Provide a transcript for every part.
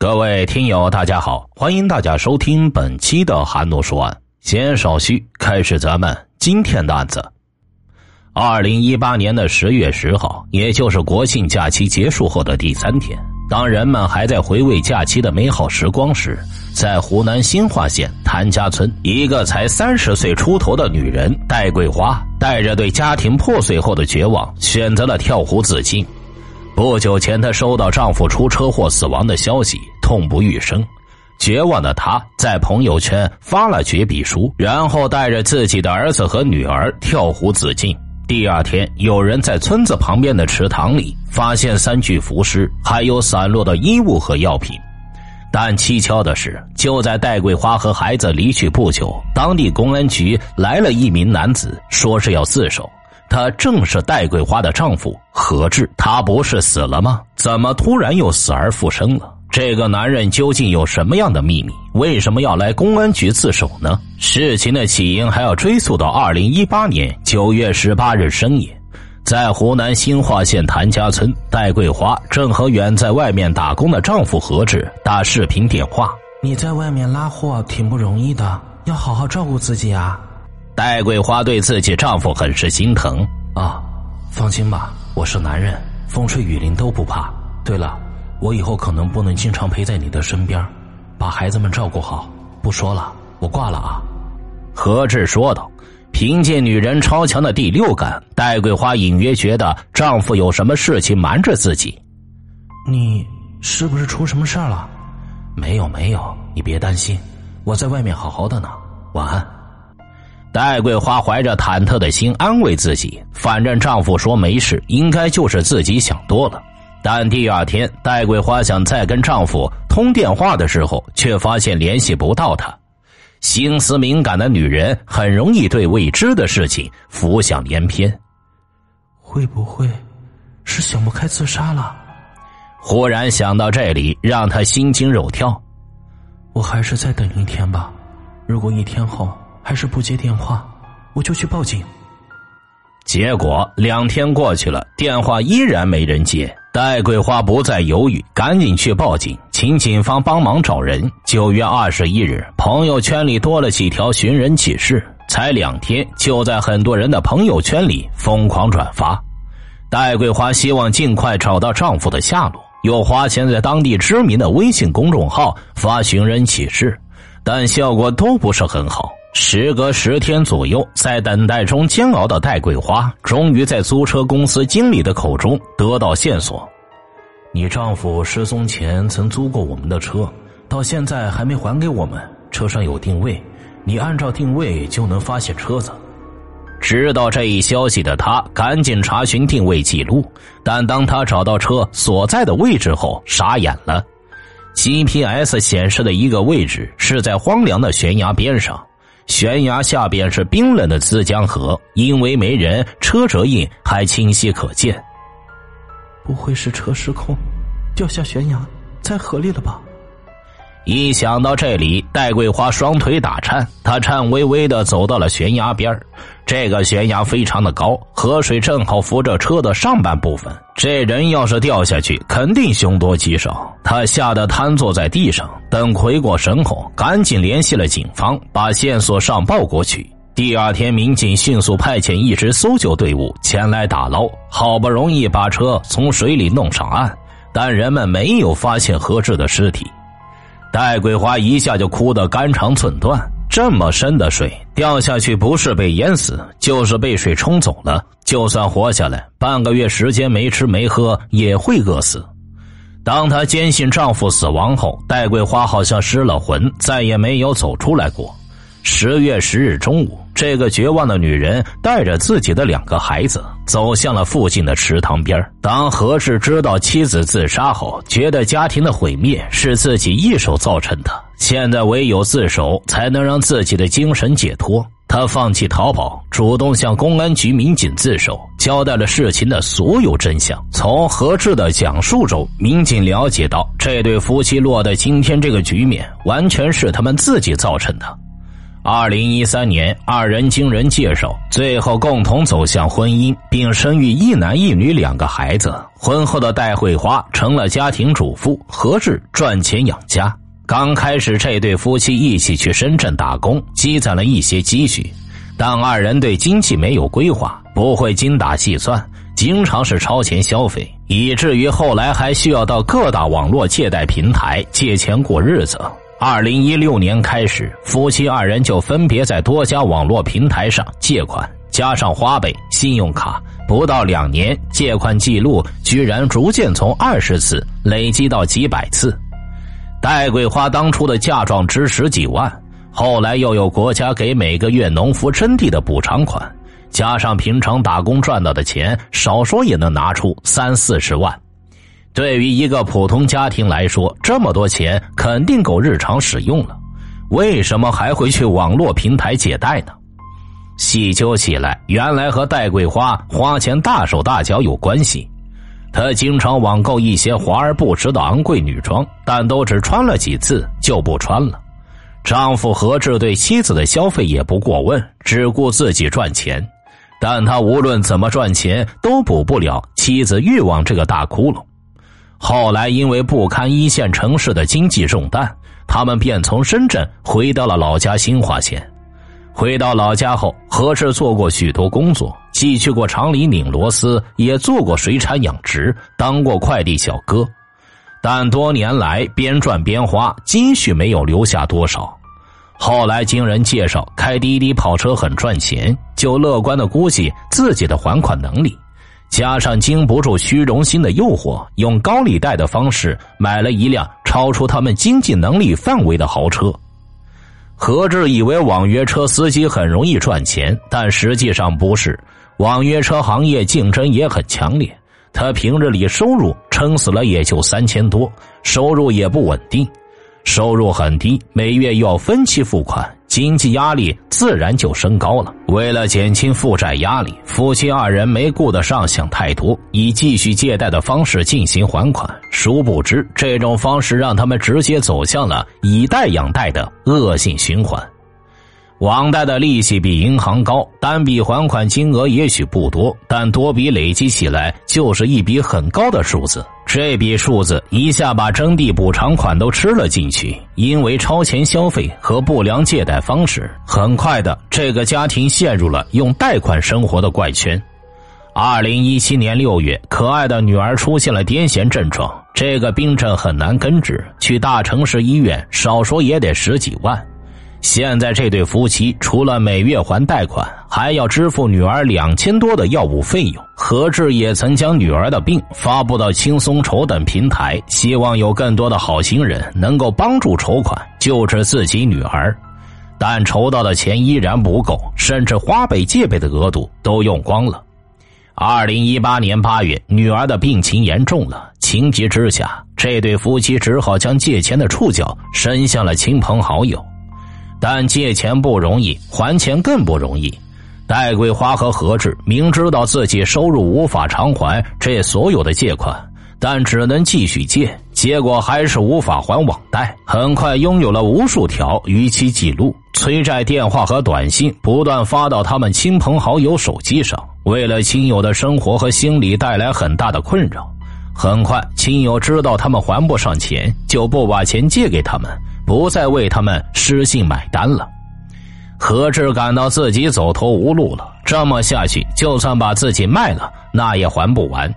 各位听友，大家好，欢迎大家收听本期的韩诺说案。先少叙，开始咱们今天的案子。二零一八年的十月十号，也就是国庆假期结束后的第三天，当人们还在回味假期的美好时光时，在湖南新化县谭家村，一个才三十岁出头的女人戴桂花，带着对家庭破碎后的绝望，选择了跳湖自尽。不久前，她收到丈夫出车祸死亡的消息，痛不欲生。绝望的她在朋友圈发了绝笔书，然后带着自己的儿子和女儿跳湖自尽。第二天，有人在村子旁边的池塘里发现三具浮尸，还有散落的衣物和药品。但蹊跷的是，就在戴桂花和孩子离去不久，当地公安局来了一名男子，说是要自首。他正是戴桂花的丈夫何志，他不是死了吗？怎么突然又死而复生了？这个男人究竟有什么样的秘密？为什么要来公安局自首呢？事情的起因还要追溯到二零一八年九月十八日深夜，在湖南新化县谭家村，戴桂花正和远在外面打工的丈夫何志打视频电话。你在外面拉货挺不容易的，要好好照顾自己啊。戴桂花对自己丈夫很是心疼啊，放心吧，我是男人，风吹雨淋都不怕。对了，我以后可能不能经常陪在你的身边，把孩子们照顾好。不说了，我挂了啊。何志说道。凭借女人超强的第六感，戴桂花隐约觉得丈夫有什么事情瞒着自己。你是不是出什么事儿了？没有没有，你别担心，我在外面好好的呢。晚安。戴桂花怀着忐忑的心安慰自己，反正丈夫说没事，应该就是自己想多了。但第二天，戴桂花想再跟丈夫通电话的时候，却发现联系不到他。心思敏感的女人很容易对未知的事情浮想联翩。会不会是想不开自杀了？忽然想到这里，让她心惊肉跳。我还是再等一天吧。如果一天后……还是不接电话，我就去报警。结果两天过去了，电话依然没人接。戴桂花不再犹豫，赶紧去报警，请警方帮忙找人。九月二十一日，朋友圈里多了几条寻人启事，才两天就在很多人的朋友圈里疯狂转发。戴桂花希望尽快找到丈夫的下落，又花钱在当地知名的微信公众号发寻人启事，但效果都不是很好。时隔十天左右，在等待中煎熬的戴桂花，终于在租车公司经理的口中得到线索：你丈夫失踪前曾租过我们的车，到现在还没还给我们。车上有定位，你按照定位就能发现车子。知道这一消息的他，赶紧查询定位记录，但当他找到车所在的位置后，傻眼了。GPS 显示的一个位置是在荒凉的悬崖边上。悬崖下边是冰冷的资江河，因为没人，车辙印还清晰可见。不会是车失控，掉下悬崖，在河里了吧？一想到这里，戴桂花双腿打颤，她颤巍巍的走到了悬崖边这个悬崖非常的高，河水正好扶着车的上半部分。这人要是掉下去，肯定凶多吉少。他吓得瘫坐在地上，等回过神后，赶紧联系了警方，把线索上报过去。第二天，民警迅速派遣一支搜救队伍前来打捞，好不容易把车从水里弄上岸，但人们没有发现何志的尸体。戴桂花一下就哭得肝肠寸断。这么深的水，掉下去不是被淹死，就是被水冲走了。就算活下来，半个月时间没吃没喝，也会饿死。当她坚信丈夫死亡后，戴桂花好像失了魂，再也没有走出来过。十月十日中午，这个绝望的女人带着自己的两个孩子走向了附近的池塘边。当何志知道妻子自杀后，觉得家庭的毁灭是自己一手造成的，现在唯有自首才能让自己的精神解脱。他放弃逃跑，主动向公安局民警自首，交代了事情的所有真相。从何志的讲述中，民警了解到，这对夫妻落得今天这个局面，完全是他们自己造成的。二零一三年，二人经人介绍，最后共同走向婚姻，并生育一男一女两个孩子。婚后的戴慧花成了家庭主妇，何志赚钱养家。刚开始，这对夫妻一起去深圳打工，积攒了一些积蓄，但二人对经济没有规划，不会精打细算，经常是超前消费，以至于后来还需要到各大网络借贷平台借钱过日子。二零一六年开始，夫妻二人就分别在多家网络平台上借款，加上花呗、信用卡，不到两年，借款记录居然逐渐从二十次累积到几百次。戴桂花当初的嫁妆值十几万，后来又有国家给每个月农夫征地的补偿款，加上平常打工赚到的钱，少说也能拿出三四十万。对于一个普通家庭来说，这么多钱肯定够日常使用了，为什么还会去网络平台借贷呢？细究起来，原来和戴桂花花钱大手大脚有关系。她经常网购一些华而不实的昂贵女装，但都只穿了几次就不穿了。丈夫何志对妻子的消费也不过问，只顾自己赚钱，但他无论怎么赚钱，都补不了妻子欲望这个大窟窿。后来，因为不堪一线城市的经济重担，他们便从深圳回到了老家新化县。回到老家后，何志做过许多工作，既去过厂里拧螺丝，也做过水产养殖，当过快递小哥。但多年来边赚边花，积蓄没有留下多少。后来经人介绍，开滴滴跑车很赚钱，就乐观的估计自己的还款能力。加上经不住虚荣心的诱惑，用高利贷的方式买了一辆超出他们经济能力范围的豪车。何志以为网约车司机很容易赚钱，但实际上不是。网约车行业竞争也很强烈，他平日里收入撑死了也就三千多，收入也不稳定。收入很低，每月要分期付款，经济压力自然就升高了。为了减轻负债压力，夫妻二人没顾得上想太多，以继续借贷的方式进行还款。殊不知，这种方式让他们直接走向了以贷养贷的恶性循环。网贷的利息比银行高，单笔还款金额也许不多，但多笔累积起来就是一笔很高的数字。这笔数字一下把征地补偿款都吃了进去，因为超前消费和不良借贷方式，很快的这个家庭陷入了用贷款生活的怪圈。二零一七年六月，可爱的女儿出现了癫痫症状，这个病症很难根治，去大城市医院少说也得十几万。现在这对夫妻除了每月还贷款，还要支付女儿两千多的药物费用。何志也曾将女儿的病发布到轻松筹等平台，希望有更多的好心人能够帮助筹款救治自己女儿，但筹到的钱依然不够，甚至花呗借呗的额度都用光了。二零一八年八月，女儿的病情严重了，情急之下，这对夫妻只好将借钱的触角伸向了亲朋好友。但借钱不容易，还钱更不容易。戴桂花和何志明知道自己收入无法偿还这所有的借款，但只能继续借，结果还是无法还网贷。很快拥有了无数条逾期记录，催债电话和短信不断发到他们亲朋好友手机上，为了亲友的生活和心理带来很大的困扰。很快，亲友知道他们还不上钱，就不把钱借给他们。不再为他们失信买单了，何志感到自己走投无路了。这么下去，就算把自己卖了，那也还不完。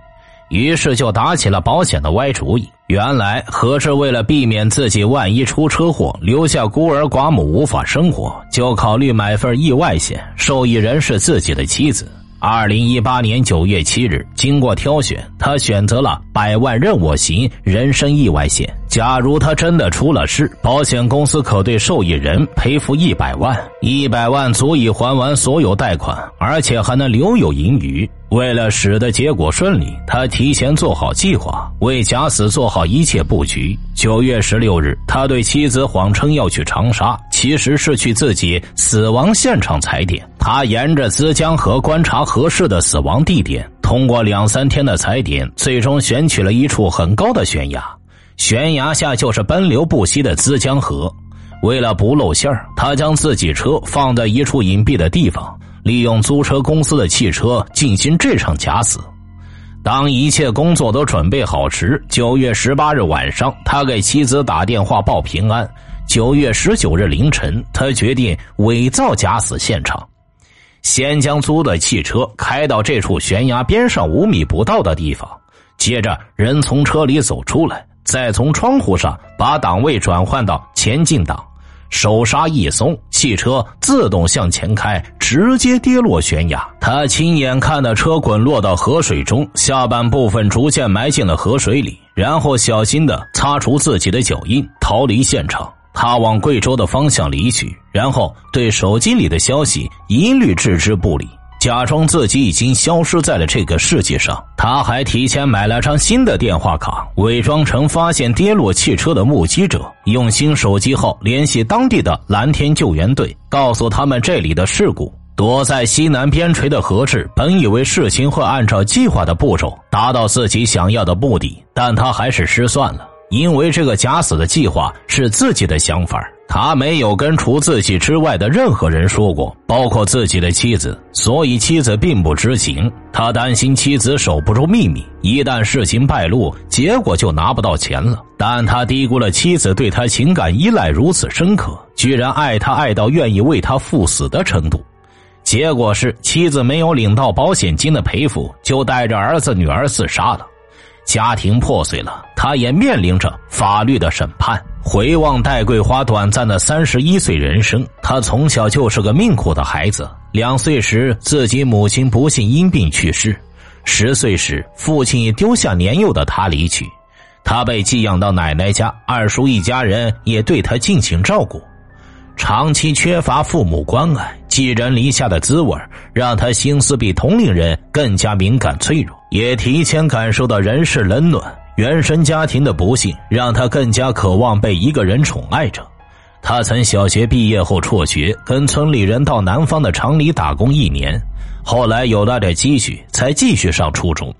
于是就打起了保险的歪主意。原来何志为了避免自己万一出车祸，留下孤儿寡母无法生活，就考虑买份意外险，受益人是自己的妻子。二零一八年九月七日，经过挑选，他选择了百万任我行人身意外险。假如他真的出了事，保险公司可对受益人赔付一百万，一百万足以还完所有贷款，而且还能留有盈余。为了使得结果顺利，他提前做好计划，为假死做好一切布局。九月十六日，他对妻子谎称要去长沙，其实是去自己死亡现场踩点。他沿着资江河观察合适的死亡地点，通过两三天的踩点，最终选取了一处很高的悬崖，悬崖下就是奔流不息的资江河。为了不露馅儿，他将自己车放在一处隐蔽的地方，利用租车公司的汽车进行这场假死。当一切工作都准备好时，九月十八日晚上，他给妻子打电话报平安。九月十九日凌晨，他决定伪造假死现场，先将租的汽车开到这处悬崖边上五米不到的地方，接着人从车里走出来，再从窗户上把档位转换到前进档。手刹一松，汽车自动向前开，直接跌落悬崖。他亲眼看到车滚落到河水中，下半部分逐渐埋进了河水里，然后小心的擦除自己的脚印，逃离现场。他往贵州的方向离去，然后对手机里的消息一律置之不理。假装自己已经消失在了这个世界上，他还提前买了张新的电话卡，伪装成发现跌落汽车的目击者，用新手机号联系当地的蓝天救援队，告诉他们这里的事故。躲在西南边陲的何志本以为事情会按照计划的步骤达到自己想要的目的，但他还是失算了，因为这个假死的计划是自己的想法。他没有跟除自己之外的任何人说过，包括自己的妻子，所以妻子并不知情。他担心妻子守不住秘密，一旦事情败露，结果就拿不到钱了。但他低估了妻子对他情感依赖如此深刻，居然爱他爱到愿意为他赴死的程度。结果是妻子没有领到保险金的赔付，就带着儿子女儿自杀了。家庭破碎了，他也面临着法律的审判。回望戴桂花短暂的三十一岁人生，他从小就是个命苦的孩子。两岁时，自己母亲不幸因病去世；十岁时，父亲也丢下年幼的他离去。他被寄养到奶奶家，二叔一家人也对他进行照顾。长期缺乏父母关爱，寄人篱下的滋味让他心思比同龄人更加敏感脆弱，也提前感受到人世冷暖。原生家庭的不幸让他更加渴望被一个人宠爱着。他曾小学毕业后辍学，跟村里人到南方的厂里打工一年，后来有了点积蓄，才继续上初中。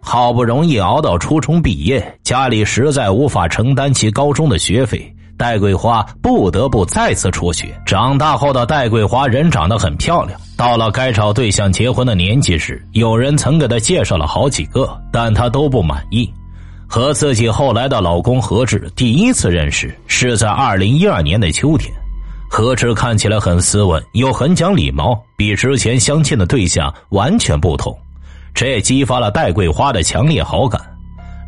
好不容易熬到初中毕业，家里实在无法承担起高中的学费。戴桂花不得不再次辍学。长大后的戴桂花人长得很漂亮，到了该找对象结婚的年纪时，有人曾给她介绍了好几个，但她都不满意。和自己后来的老公何志第一次认识是在二零一二年的秋天。何志看起来很斯文，又很讲礼貌，比之前相亲的对象完全不同，这也激发了戴桂花的强烈好感。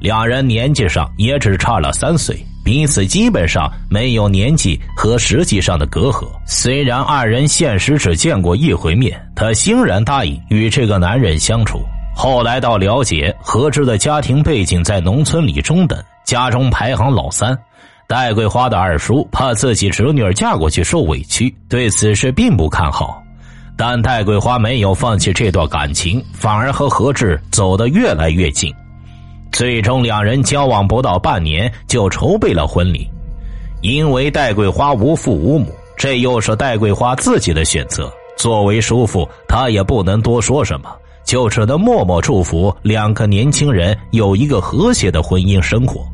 两人年纪上也只差了三岁。彼此基本上没有年纪和实际上的隔阂。虽然二人现实只见过一回面，他欣然答应与这个男人相处。后来到了解何志的家庭背景，在农村里中等，家中排行老三。戴桂花的二叔怕自己侄女嫁过去受委屈，对此事并不看好。但戴桂花没有放弃这段感情，反而和何志走得越来越近。最终，两人交往不到半年就筹备了婚礼。因为戴桂花无父无母，这又是戴桂花自己的选择。作为叔父，他也不能多说什么，就只能默默祝福两个年轻人有一个和谐的婚姻生活。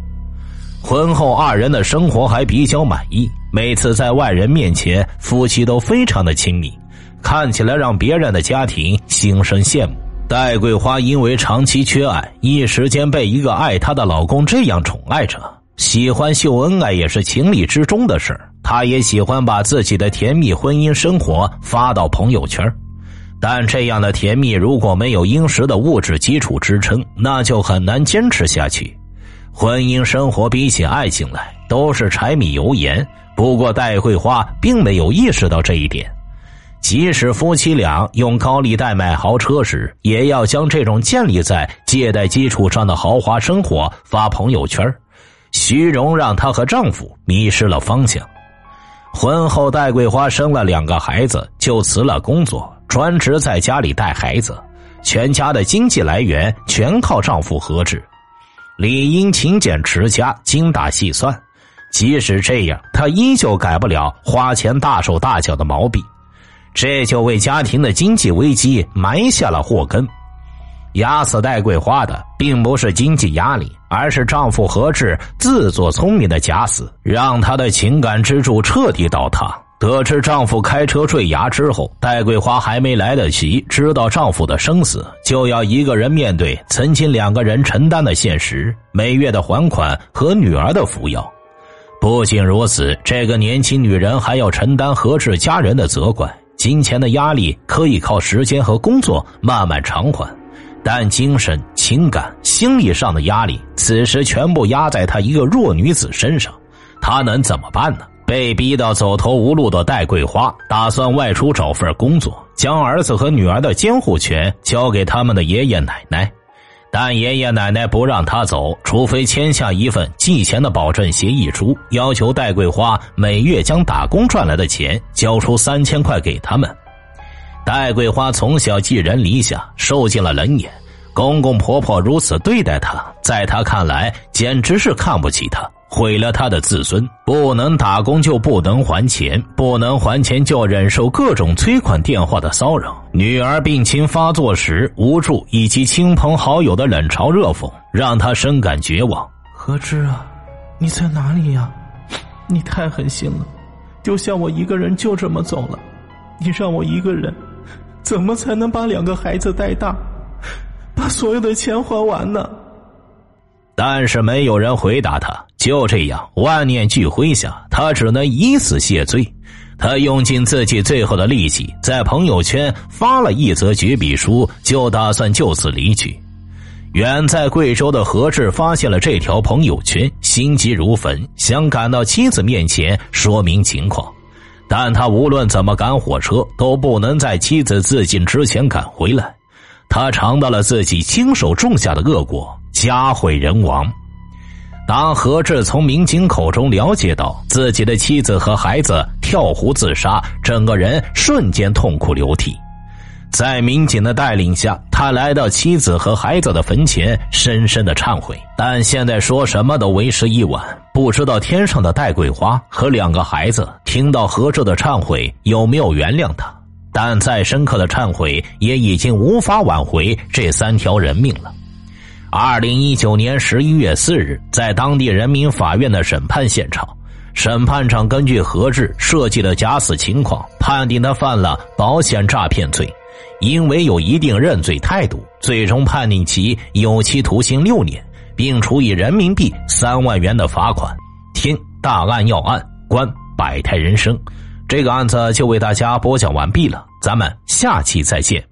婚后，二人的生活还比较满意，每次在外人面前，夫妻都非常的亲密，看起来让别人的家庭心生羡慕。戴桂花因为长期缺爱，一时间被一个爱她的老公这样宠爱着。喜欢秀恩爱也是情理之中的事她也喜欢把自己的甜蜜婚姻生活发到朋友圈但这样的甜蜜如果没有殷实的物质基础支撑，那就很难坚持下去。婚姻生活比起爱情来，都是柴米油盐。不过戴桂花并没有意识到这一点。即使夫妻俩用高利贷买豪车时，也要将这种建立在借贷基础上的豪华生活发朋友圈虚荣让她和丈夫迷失了方向。婚后，戴桂花生了两个孩子，就辞了工作，专职在家里带孩子，全家的经济来源全靠丈夫何志，理应勤俭持家、精打细算。即使这样，她依旧改不了花钱大手大脚的毛病。这就为家庭的经济危机埋下了祸根。压死戴桂花的并不是经济压力，而是丈夫何志自作聪明的假死，让她的情感支柱彻底倒塌。得知丈夫开车坠崖之后，戴桂花还没来得及知道丈夫的生死，就要一个人面对曾经两个人承担的现实：每月的还款和女儿的抚养。不仅如此，这个年轻女人还要承担何志家人的责怪。金钱的压力可以靠时间和工作慢慢偿还。但精神、情感、心理上的压力，此时全部压在她一个弱女子身上，她能怎么办呢？被逼到走投无路的戴桂花，打算外出找份工作，将儿子和女儿的监护权交给他们的爷爷奶奶。但爷爷奶奶不让他走，除非签下一份寄钱的保证协议书，要求戴桂花每月将打工赚来的钱交出三千块给他们。戴桂花从小寄人篱下，受尽了冷眼。公公婆婆如此对待她，在她看来简直是看不起她，毁了他的自尊。不能打工就不能还钱，不能还钱就忍受各种催款电话的骚扰。女儿病情发作时无助，以及亲朋好友的冷嘲热讽，让他深感绝望。何志啊，你在哪里呀？你太狠心了，丢下我一个人就这么走了。你让我一个人。怎么才能把两个孩子带大，把所有的钱还完呢？但是没有人回答他。就这样，万念俱灰下，他只能以死谢罪。他用尽自己最后的力气，在朋友圈发了一则绝笔书，就打算就此离去。远在贵州的何志发现了这条朋友圈，心急如焚，想赶到妻子面前说明情况。但他无论怎么赶火车，都不能在妻子自尽之前赶回来。他尝到了自己亲手种下的恶果，家毁人亡。当何志从民警口中了解到自己的妻子和孩子跳湖自杀，整个人瞬间痛哭流涕。在民警的带领下，他来到妻子和孩子的坟前，深深的忏悔。但现在说什么都为时已晚。不知道天上的戴桂花和两个孩子听到何志的忏悔有没有原谅他？但再深刻的忏悔也已经无法挽回这三条人命了。二零一九年十一月四日，在当地人民法院的审判现场，审判长根据何志设计的假死情况，判定他犯了保险诈骗罪。因为有一定认罪态度，最终判定其有期徒刑六年，并处以人民币三万元的罚款。听大案要案，观百态人生，这个案子就为大家播讲完毕了，咱们下期再见。